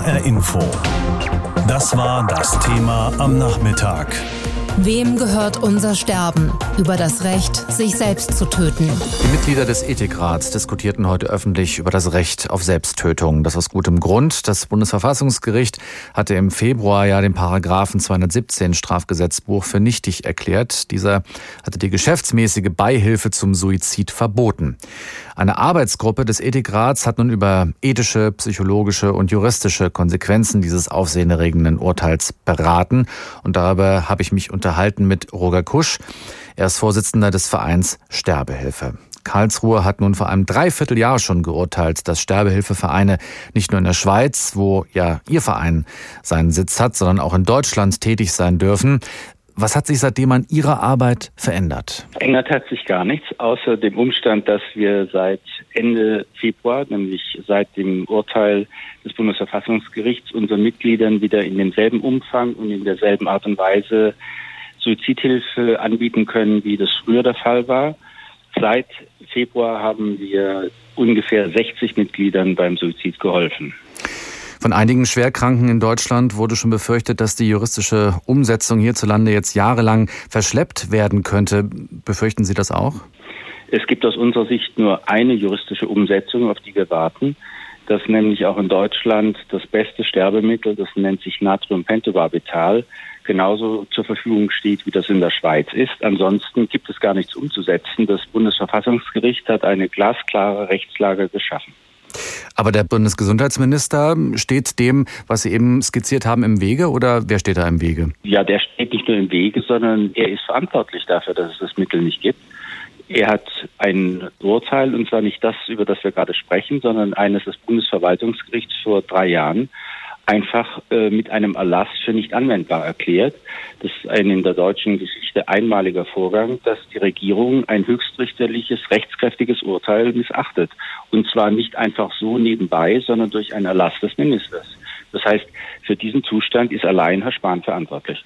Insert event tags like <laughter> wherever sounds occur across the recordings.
HR Info. Das war das Thema am Nachmittag. Wem gehört unser Sterben? Über das Recht, sich selbst zu töten. Die Mitglieder des Ethikrats diskutierten heute öffentlich über das Recht auf Selbsttötung. Das aus gutem Grund. Das Bundesverfassungsgericht hatte im Februar ja den Paragraphen 217 Strafgesetzbuch für nichtig erklärt. Dieser hatte die geschäftsmäßige Beihilfe zum Suizid verboten. Eine Arbeitsgruppe des Ethikrats hat nun über ethische, psychologische und juristische Konsequenzen dieses aufsehenerregenden Urteils beraten. Und darüber habe ich mich unterhalten mit Roger Kusch. Er ist Vorsitzender des Vereins Sterbehilfe. Karlsruhe hat nun vor einem Dreivierteljahr schon geurteilt, dass Sterbehilfevereine nicht nur in der Schweiz, wo ja Ihr Verein seinen Sitz hat, sondern auch in Deutschland tätig sein dürfen. Was hat sich seitdem an Ihrer Arbeit verändert? Verändert hat sich gar nichts, außer dem Umstand, dass wir seit Ende Februar, nämlich seit dem Urteil des Bundesverfassungsgerichts, unseren Mitgliedern wieder in demselben Umfang und in derselben Art und Weise Suizidhilfe anbieten können, wie das früher der Fall war. Seit Februar haben wir ungefähr 60 Mitgliedern beim Suizid geholfen. Von einigen Schwerkranken in Deutschland wurde schon befürchtet, dass die juristische Umsetzung hierzulande jetzt jahrelang verschleppt werden könnte. Befürchten Sie das auch? Es gibt aus unserer Sicht nur eine juristische Umsetzung, auf die wir warten. Das nämlich auch in Deutschland das beste Sterbemittel, das nennt sich Natriumpentobarbital, genauso zur Verfügung steht, wie das in der Schweiz ist. Ansonsten gibt es gar nichts umzusetzen. Das Bundesverfassungsgericht hat eine glasklare Rechtslage geschaffen. Aber der Bundesgesundheitsminister steht dem, was Sie eben skizziert haben, im Wege oder wer steht da im Wege? Ja, der steht nicht nur im Wege, sondern er ist verantwortlich dafür, dass es das Mittel nicht gibt. Er hat ein Urteil, und zwar nicht das, über das wir gerade sprechen, sondern eines des Bundesverwaltungsgerichts vor drei Jahren, einfach äh, mit einem Erlass für nicht anwendbar erklärt. Das ist ein in der deutschen Geschichte einmaliger Vorgang, dass die Regierung ein höchstrichterliches, rechtskräftiges Urteil missachtet. Und zwar nicht einfach so nebenbei, sondern durch einen Erlass des Ministers. Das heißt, für diesen Zustand ist allein Herr Spahn verantwortlich.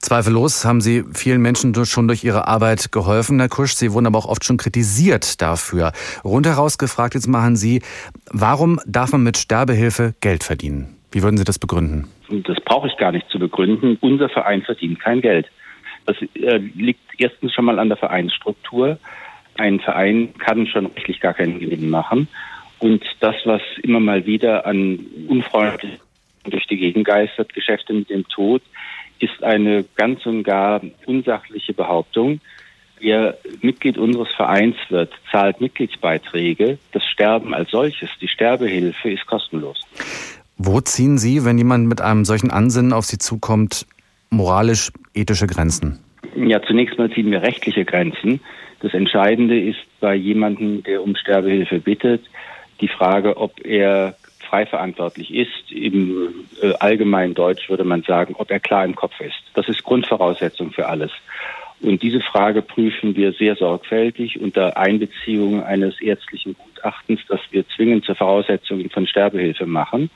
Zweifellos haben Sie vielen Menschen schon durch Ihre Arbeit geholfen, Herr Kusch. Sie wurden aber auch oft schon kritisiert dafür. Rundheraus gefragt, jetzt machen Sie, warum darf man mit Sterbehilfe Geld verdienen? Wie würden Sie das begründen? Das brauche ich gar nicht zu begründen. Unser Verein verdient kein Geld. Das äh, liegt erstens schon mal an der Vereinsstruktur. Ein Verein kann schon rechtlich gar keinen Gewinn machen. Und das, was immer mal wieder an unfreundlichen durch die Gegend geistert, Geschäfte mit dem Tod, ist eine ganz und gar unsachliche Behauptung. Wer Mitglied unseres Vereins wird, zahlt Mitgliedsbeiträge. Das Sterben als solches, die Sterbehilfe, ist kostenlos. Wo ziehen Sie, wenn jemand mit einem solchen Ansinnen auf Sie zukommt, moralisch ethische Grenzen? Ja, zunächst mal ziehen wir rechtliche Grenzen. Das Entscheidende ist bei jemandem, der um Sterbehilfe bittet, die Frage, ob er frei verantwortlich ist. Im äh, allgemeinen Deutsch würde man sagen, ob er klar im Kopf ist. Das ist Grundvoraussetzung für alles. Und diese Frage prüfen wir sehr sorgfältig unter Einbeziehung eines ärztlichen Gutachtens, das wir zwingend zur Voraussetzung von Sterbehilfe machen.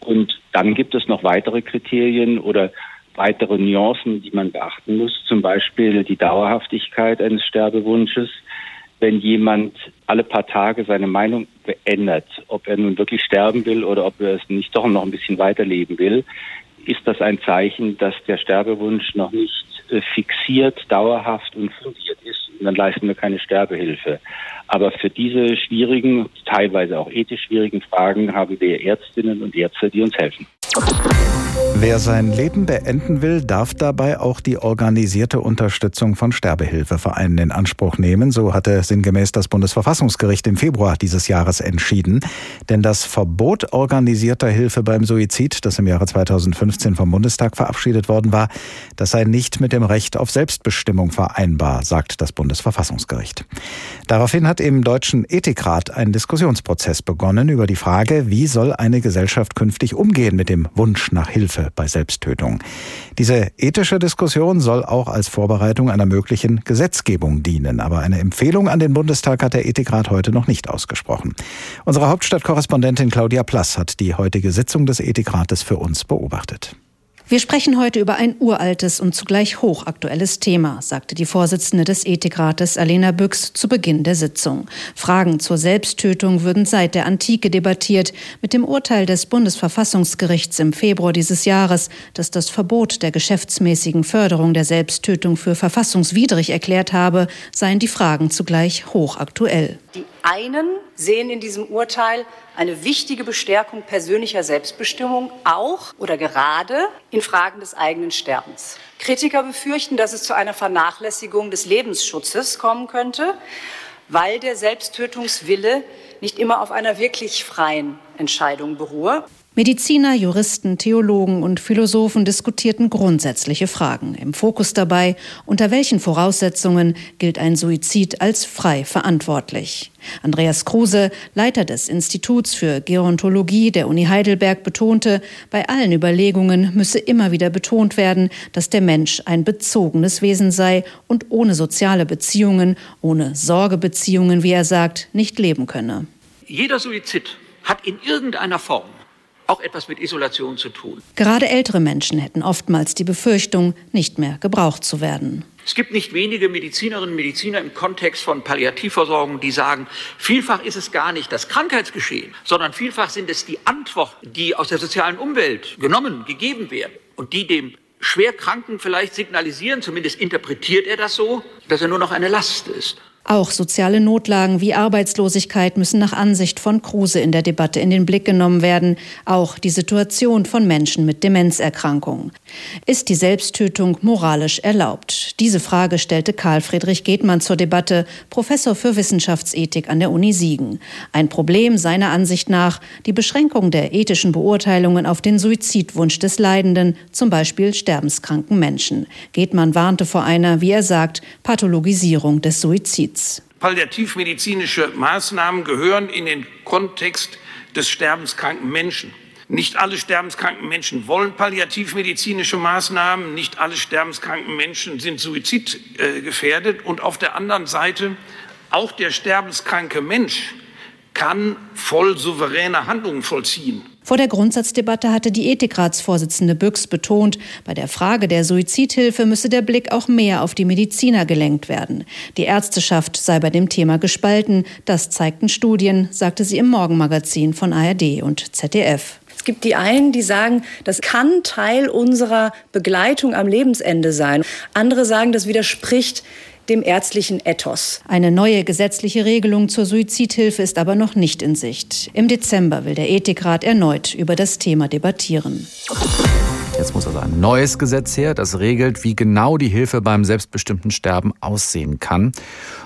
Und dann gibt es noch weitere Kriterien oder weitere Nuancen, die man beachten muss, zum Beispiel die Dauerhaftigkeit eines Sterbewunsches. Wenn jemand alle paar Tage seine Meinung ändert, ob er nun wirklich sterben will oder ob er es nicht doch noch ein bisschen weiterleben will, ist das ein Zeichen, dass der Sterbewunsch noch nicht äh, fixiert, dauerhaft und fundiert ist. Und dann leisten wir keine Sterbehilfe. Aber für diese schwierigen, teilweise auch ethisch schwierigen Fragen haben wir Ärztinnen und Ärzte, die uns helfen. Wer sein Leben beenden will, darf dabei auch die organisierte Unterstützung von Sterbehilfevereinen in Anspruch nehmen. So hatte sinngemäß das Bundesverfassungsgericht im Februar dieses Jahres entschieden. Denn das Verbot organisierter Hilfe beim Suizid, das im Jahre 2015 vom Bundestag verabschiedet worden war, das sei nicht mit dem Recht auf Selbstbestimmung vereinbar, sagt das Bundesverfassungsgericht. Daraufhin hat im Deutschen Ethikrat ein Diskussionsprozess begonnen über die Frage, wie soll eine Gesellschaft künftig umgehen mit dem Wunsch nach Hilfe bei Selbsttötung. Diese ethische Diskussion soll auch als Vorbereitung einer möglichen Gesetzgebung dienen. Aber eine Empfehlung an den Bundestag hat der Ethikrat heute noch nicht ausgesprochen. Unsere Hauptstadtkorrespondentin Claudia Plass hat die heutige Sitzung des Ethikrates für uns beobachtet. Wir sprechen heute über ein uraltes und zugleich hochaktuelles Thema, sagte die Vorsitzende des Ethikrates Alena Büchs zu Beginn der Sitzung. Fragen zur Selbsttötung würden seit der Antike debattiert. Mit dem Urteil des Bundesverfassungsgerichts im Februar dieses Jahres, das das Verbot der geschäftsmäßigen Förderung der Selbsttötung für verfassungswidrig erklärt habe, seien die Fragen zugleich hochaktuell. Die einen sehen in diesem Urteil eine wichtige Bestärkung persönlicher Selbstbestimmung, auch oder gerade in Fragen des eigenen Sterbens. Kritiker befürchten, dass es zu einer Vernachlässigung des Lebensschutzes kommen könnte, weil der Selbsttötungswille nicht immer auf einer wirklich freien Entscheidung beruhe. Mediziner, Juristen, Theologen und Philosophen diskutierten grundsätzliche Fragen. Im Fokus dabei, unter welchen Voraussetzungen gilt ein Suizid als frei verantwortlich. Andreas Kruse, Leiter des Instituts für Gerontologie der Uni Heidelberg, betonte, bei allen Überlegungen müsse immer wieder betont werden, dass der Mensch ein bezogenes Wesen sei und ohne soziale Beziehungen, ohne Sorgebeziehungen, wie er sagt, nicht leben könne. Jeder Suizid hat in irgendeiner Form auch etwas mit Isolation zu tun. Gerade ältere Menschen hätten oftmals die Befürchtung, nicht mehr gebraucht zu werden. Es gibt nicht wenige Medizinerinnen und Mediziner im Kontext von Palliativversorgung, die sagen, vielfach ist es gar nicht das Krankheitsgeschehen, sondern vielfach sind es die Antworten, die aus der sozialen Umwelt genommen, gegeben werden und die dem Schwerkranken vielleicht signalisieren, zumindest interpretiert er das so, dass er nur noch eine Last ist. Auch soziale Notlagen wie Arbeitslosigkeit müssen nach Ansicht von Kruse in der Debatte in den Blick genommen werden, auch die Situation von Menschen mit Demenzerkrankungen. Ist die Selbsttötung moralisch erlaubt? Diese Frage stellte Karl Friedrich Gedmann zur Debatte, Professor für Wissenschaftsethik an der Uni Siegen. Ein Problem seiner Ansicht nach die Beschränkung der ethischen Beurteilungen auf den Suizidwunsch des Leidenden, zum Beispiel sterbenskranken Menschen. Gedmann warnte vor einer, wie er sagt, Pathologisierung des Suizids. Schutz. Palliativmedizinische Maßnahmen gehören in den Kontext des sterbenskranken Menschen. Nicht alle sterbenskranken Menschen wollen palliativmedizinische Maßnahmen, nicht alle sterbenskranken Menschen sind suizidgefährdet und auf der anderen Seite auch der sterbenskranke Mensch kann voll souveräne Handlungen vollziehen. Vor der Grundsatzdebatte hatte die Ethikratsvorsitzende Büchs betont, bei der Frage der Suizidhilfe müsse der Blick auch mehr auf die Mediziner gelenkt werden. Die Ärzteschaft sei bei dem Thema gespalten. Das zeigten Studien, sagte sie im Morgenmagazin von ARD und ZDF. Es gibt die einen, die sagen, das kann Teil unserer Begleitung am Lebensende sein. Andere sagen, das widerspricht dem ärztlichen Ethos. Eine neue gesetzliche Regelung zur Suizidhilfe ist aber noch nicht in Sicht. Im Dezember will der Ethikrat erneut über das Thema debattieren. Jetzt muss also ein neues Gesetz her, das regelt, wie genau die Hilfe beim selbstbestimmten Sterben aussehen kann.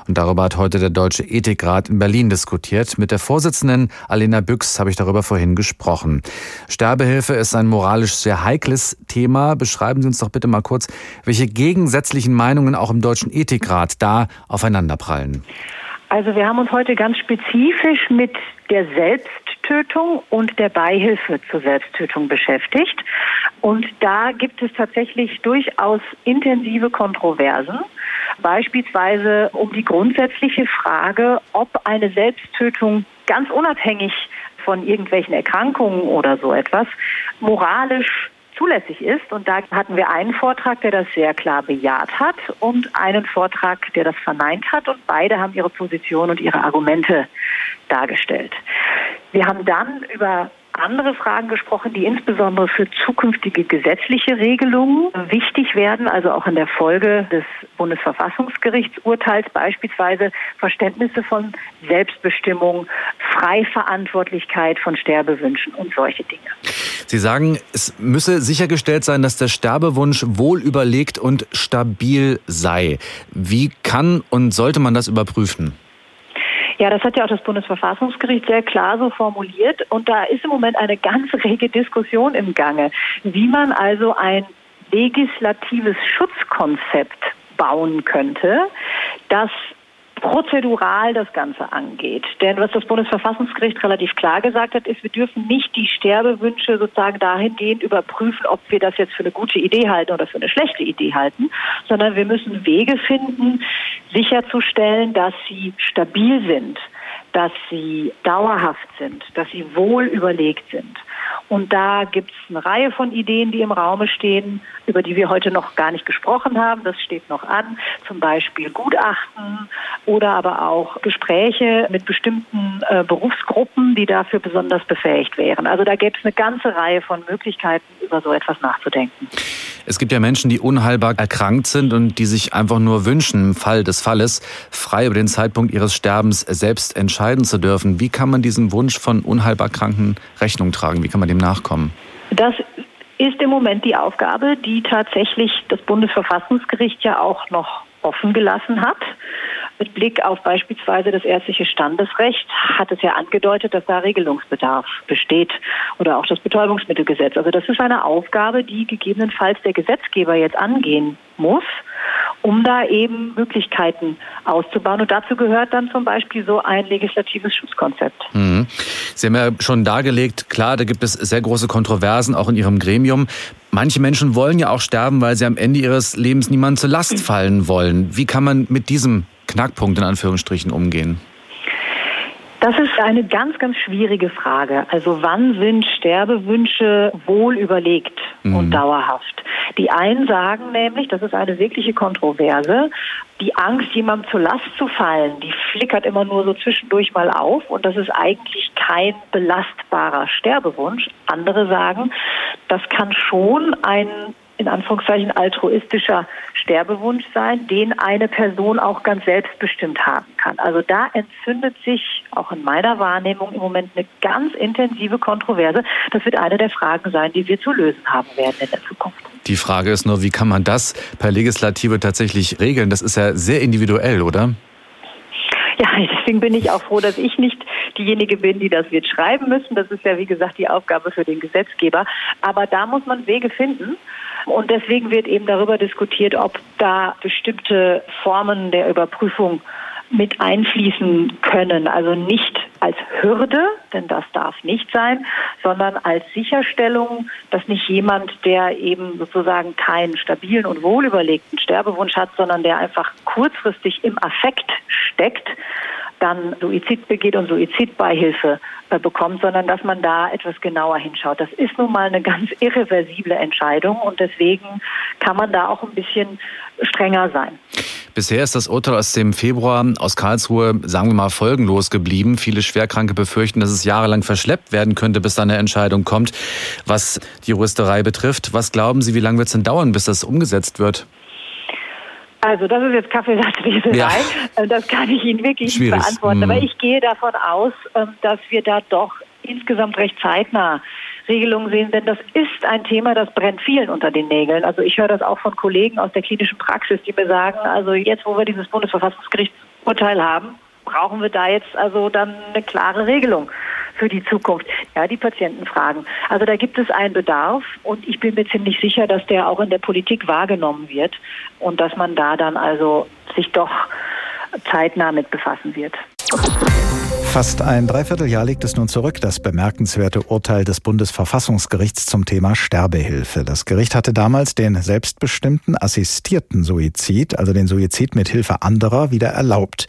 Und darüber hat heute der Deutsche Ethikrat in Berlin diskutiert. Mit der Vorsitzenden Alena Büchs habe ich darüber vorhin gesprochen. Sterbehilfe ist ein moralisch sehr heikles Thema. Beschreiben Sie uns doch bitte mal kurz, welche gegensätzlichen Meinungen auch im Deutschen Ethikrat da aufeinanderprallen. Also wir haben uns heute ganz spezifisch mit der Selbsttötung und der Beihilfe zur Selbsttötung beschäftigt. Und da gibt es tatsächlich durchaus intensive Kontroversen. Beispielsweise um die grundsätzliche Frage, ob eine Selbsttötung ganz unabhängig von irgendwelchen Erkrankungen oder so etwas moralisch zulässig ist. Und da hatten wir einen Vortrag, der das sehr klar bejaht hat und einen Vortrag, der das verneint hat. Und beide haben ihre Position und ihre Argumente dargestellt. Wir haben dann über andere Fragen gesprochen, die insbesondere für zukünftige gesetzliche Regelungen wichtig werden, also auch in der Folge des Bundesverfassungsgerichtsurteils beispielsweise Verständnisse von Selbstbestimmung, Freiverantwortlichkeit von Sterbewünschen und solche Dinge. Sie sagen, es müsse sichergestellt sein, dass der Sterbewunsch wohl überlegt und stabil sei. Wie kann und sollte man das überprüfen? Ja, das hat ja auch das Bundesverfassungsgericht sehr klar so formuliert. Und da ist im Moment eine ganz <laughs> rege Diskussion im Gange, wie man also ein legislatives Schutzkonzept bauen könnte, das prozedural das Ganze angeht. Denn was das Bundesverfassungsgericht relativ klar gesagt hat, ist, wir dürfen nicht die Sterbewünsche sozusagen dahingehend überprüfen, ob wir das jetzt für eine gute Idee halten oder für eine schlechte Idee halten, sondern wir müssen Wege finden, sicherzustellen, dass sie stabil sind, dass sie dauerhaft sind, dass sie wohl überlegt sind. Und da gibt es eine Reihe von Ideen, die im Raume stehen, über die wir heute noch gar nicht gesprochen haben. Das steht noch an. Zum Beispiel Gutachten oder aber auch Gespräche mit bestimmten äh, Berufsgruppen, die dafür besonders befähigt wären. Also da gäbe es eine ganze Reihe von Möglichkeiten, über so etwas nachzudenken. Es gibt ja Menschen, die unheilbar erkrankt sind und die sich einfach nur wünschen, im Fall des Falles frei über den Zeitpunkt ihres Sterbens selbst entscheiden zu dürfen. Wie kann man diesem Wunsch von unheilbar Kranken Rechnung tragen? Wie kann man dem nachkommen? Das ist im Moment die Aufgabe, die tatsächlich das Bundesverfassungsgericht ja auch noch offen gelassen hat. Mit Blick auf beispielsweise das ärztliche Standesrecht hat es ja angedeutet, dass da Regelungsbedarf besteht oder auch das Betäubungsmittelgesetz. Also das ist eine Aufgabe, die gegebenenfalls der Gesetzgeber jetzt angehen muss um da eben Möglichkeiten auszubauen. Und dazu gehört dann zum Beispiel so ein legislatives Schutzkonzept. Mhm. Sie haben ja schon dargelegt, klar, da gibt es sehr große Kontroversen, auch in Ihrem Gremium. Manche Menschen wollen ja auch sterben, weil sie am Ende ihres Lebens niemand zur Last fallen wollen. Wie kann man mit diesem Knackpunkt in Anführungsstrichen umgehen? Das ist eine ganz, ganz schwierige Frage. Also wann sind Sterbewünsche wohl überlegt mhm. und dauerhaft? Die einen sagen nämlich, das ist eine wirkliche Kontroverse, die Angst, jemandem zur Last zu fallen, die flickert immer nur so zwischendurch mal auf und das ist eigentlich kein belastbarer Sterbewunsch. Andere sagen, das kann schon ein in Anführungszeichen altruistischer Sterbewunsch sein, den eine Person auch ganz selbstbestimmt haben kann. Also da entzündet sich auch in meiner Wahrnehmung im Moment eine ganz intensive Kontroverse. Das wird eine der Fragen sein, die wir zu lösen haben werden in der Zukunft. Die Frage ist nur, wie kann man das per Legislative tatsächlich regeln? Das ist ja sehr individuell, oder? <laughs> Ja, deswegen bin ich auch froh, dass ich nicht diejenige bin, die das wird schreiben müssen. Das ist ja, wie gesagt, die Aufgabe für den Gesetzgeber. Aber da muss man Wege finden. Und deswegen wird eben darüber diskutiert, ob da bestimmte Formen der Überprüfung mit einfließen können. Also nicht Hürde, denn das darf nicht sein, sondern als Sicherstellung, dass nicht jemand, der eben sozusagen keinen stabilen und wohlüberlegten Sterbewunsch hat, sondern der einfach kurzfristig im Affekt steckt, dann Suizid begeht und Suizidbeihilfe äh, bekommt, sondern dass man da etwas genauer hinschaut. Das ist nun mal eine ganz <laughs> irreversible Entscheidung und deswegen kann man da auch ein bisschen strenger sein. Bisher ist das Urteil aus dem Februar aus Karlsruhe, sagen wir mal, folgenlos geblieben. Viele Schwerkranke befürchten, dass es jahrelang verschleppt werden könnte, bis dann eine Entscheidung kommt, was die Juristerei betrifft. Was glauben Sie, wie lange wird es denn dauern, bis das umgesetzt wird? Also das ist jetzt Kaffeesatzleserei. Ja. <laughs> Äh, das kann ich Ihnen wirklich Schwierig. nicht beantworten. Aber mhm. ich gehe davon aus, ähm, dass wir da doch insgesamt recht zeitnah Regelungen sehen, denn das ist ein Thema, das brennt vielen unter den Nägeln. Also ich höre das auch von Kollegen aus der klinischen Praxis, die mir sagen, also jetzt, wo wir dieses Bundesverfassungsgerichtsurteil haben, brauchen wir da jetzt also dann eine klare Regelung für die Zukunft. Ja, die Patienten fragen. Also da gibt es einen Bedarf und ich bin mir ziemlich sicher, dass der auch in der Politik wahrgenommen wird und dass man da dann also sich doch zeitnah mit befassen wird. Fast ein Dreivierteljahr liegt es nun zurück, das bemerkenswerte Urteil des Bundesverfassungsgerichts zum Thema Sterbehilfe. Das Gericht hatte damals den selbstbestimmten assistierten Suizid, also den Suizid mit Hilfe anderer, wieder erlaubt.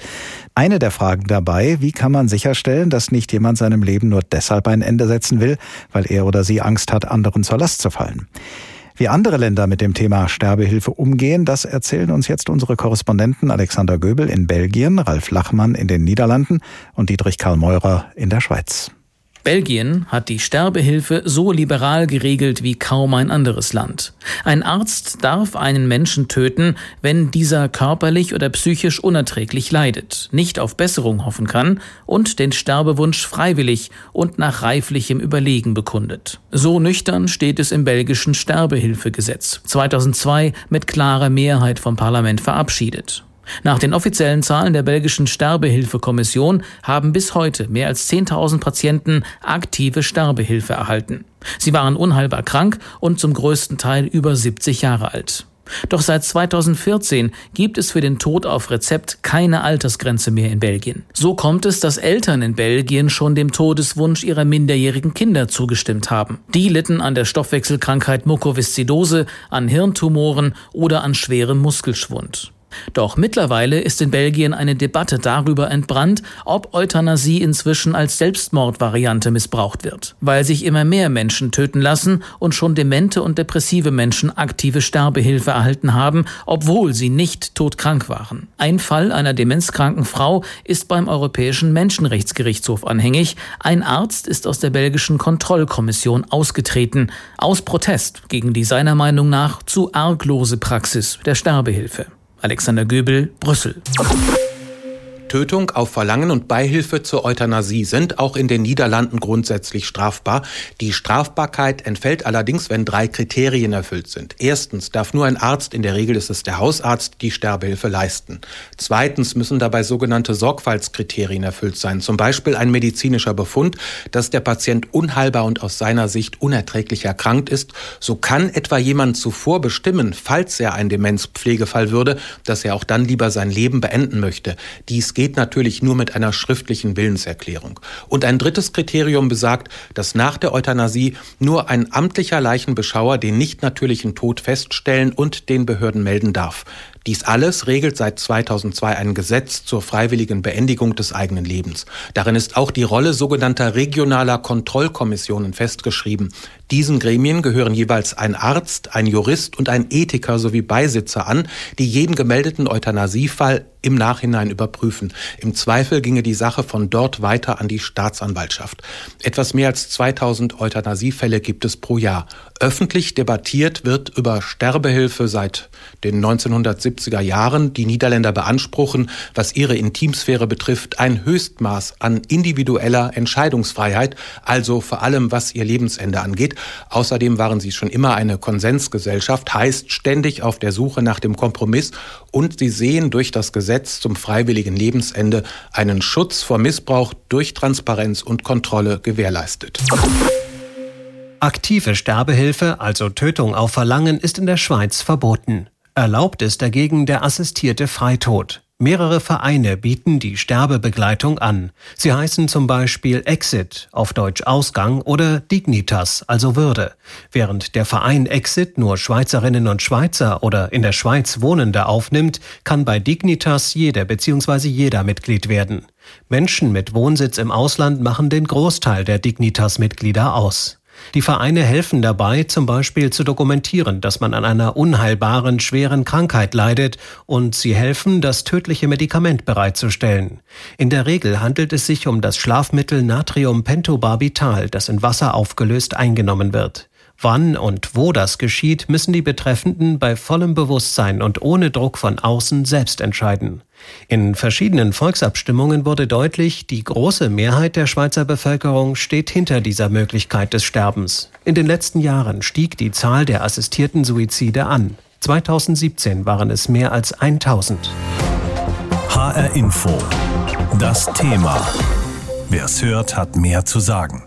Eine der Fragen dabei, wie kann man sicherstellen, dass nicht jemand seinem Leben nur deshalb ein Ende setzen will, weil er oder sie Angst hat, anderen zur Last zu fallen. Wie andere Länder mit dem Thema Sterbehilfe umgehen, das erzählen uns jetzt unsere Korrespondenten Alexander Göbel in Belgien, Ralf Lachmann in den Niederlanden und Dietrich Karl Meurer in der Schweiz. Belgien hat die Sterbehilfe so liberal geregelt wie kaum ein anderes Land. Ein Arzt darf einen Menschen töten, wenn dieser körperlich oder psychisch unerträglich leidet, nicht auf Besserung hoffen kann und den Sterbewunsch freiwillig und nach reiflichem Überlegen bekundet. So nüchtern steht es im belgischen Sterbehilfegesetz, 2002 mit klarer Mehrheit vom Parlament verabschiedet. Nach den offiziellen Zahlen der belgischen Sterbehilfekommission haben bis heute mehr als 10.000 Patienten aktive Sterbehilfe erhalten. Sie waren unheilbar krank und zum größten Teil über 70 Jahre alt. Doch seit 2014 gibt es für den Tod auf Rezept keine Altersgrenze mehr in Belgien. So kommt es, dass Eltern in Belgien schon dem Todeswunsch ihrer minderjährigen Kinder zugestimmt haben. Die litten an der Stoffwechselkrankheit Mukoviszidose, an Hirntumoren oder an schwerem Muskelschwund. Doch mittlerweile ist in Belgien eine Debatte darüber entbrannt, ob Euthanasie inzwischen als Selbstmordvariante missbraucht wird, weil sich immer mehr Menschen töten lassen und schon demente und depressive Menschen aktive Sterbehilfe erhalten haben, obwohl sie nicht todkrank waren. Ein Fall einer demenzkranken Frau ist beim Europäischen Menschenrechtsgerichtshof anhängig. Ein Arzt ist aus der belgischen Kontrollkommission ausgetreten, aus Protest gegen die seiner Meinung nach zu arglose Praxis der Sterbehilfe. Alexander Göbel, Brüssel. Tötung auf Verlangen und Beihilfe zur Euthanasie sind auch in den Niederlanden grundsätzlich strafbar. Die Strafbarkeit entfällt allerdings, wenn drei Kriterien erfüllt sind. Erstens darf nur ein Arzt, in der Regel ist es der Hausarzt, die Sterbehilfe leisten. Zweitens müssen dabei sogenannte Sorgfaltskriterien erfüllt sein. Zum Beispiel ein medizinischer Befund, dass der Patient unheilbar und aus seiner Sicht unerträglich erkrankt ist. So kann etwa jemand zuvor bestimmen, falls er ein Demenzpflegefall würde, dass er auch dann lieber sein Leben beenden möchte. Dies geht natürlich nur mit einer schriftlichen Willenserklärung. Und ein drittes Kriterium besagt, dass nach der Euthanasie nur ein amtlicher Leichenbeschauer den nicht natürlichen Tod feststellen und den Behörden melden darf. Dies alles regelt seit 2002 ein Gesetz zur freiwilligen Beendigung des eigenen Lebens. Darin ist auch die Rolle sogenannter regionaler Kontrollkommissionen festgeschrieben. Diesen Gremien gehören jeweils ein Arzt, ein Jurist und ein Ethiker sowie Beisitzer an, die jeden gemeldeten Euthanasiefall im Nachhinein überprüfen. Im Zweifel ginge die Sache von dort weiter an die Staatsanwaltschaft. Etwas mehr als 2000 Euthanasiefälle gibt es pro Jahr. Öffentlich debattiert wird über Sterbehilfe seit den 1970er Jahren. Die Niederländer beanspruchen, was ihre Intimsphäre betrifft, ein Höchstmaß an individueller Entscheidungsfreiheit, also vor allem was ihr Lebensende angeht. Außerdem waren sie schon immer eine Konsensgesellschaft, heißt ständig auf der Suche nach dem Kompromiss und sie sehen durch das Gesetz zum freiwilligen Lebensende einen Schutz vor Missbrauch durch Transparenz und Kontrolle gewährleistet. Aktive Sterbehilfe, also Tötung auf Verlangen, ist in der Schweiz verboten. Erlaubt ist dagegen der assistierte Freitod. Mehrere Vereine bieten die Sterbebegleitung an. Sie heißen zum Beispiel Exit, auf Deutsch Ausgang, oder Dignitas, also Würde. Während der Verein Exit nur Schweizerinnen und Schweizer oder in der Schweiz Wohnende aufnimmt, kann bei Dignitas jeder bzw. jeder Mitglied werden. Menschen mit Wohnsitz im Ausland machen den Großteil der Dignitas-Mitglieder aus. Die Vereine helfen dabei, zum Beispiel zu dokumentieren, dass man an einer unheilbaren, schweren Krankheit leidet und sie helfen, das tödliche Medikament bereitzustellen. In der Regel handelt es sich um das Schlafmittel Natriumpentobarbital, das in Wasser aufgelöst eingenommen wird. Wann und wo das geschieht, müssen die Betreffenden bei vollem Bewusstsein und ohne Druck von außen selbst entscheiden. In verschiedenen Volksabstimmungen wurde deutlich, die große Mehrheit der Schweizer Bevölkerung steht hinter dieser Möglichkeit des Sterbens. In den letzten Jahren stieg die Zahl der assistierten Suizide an. 2017 waren es mehr als 1000. HR Info. Das Thema. Wer es hört, hat mehr zu sagen.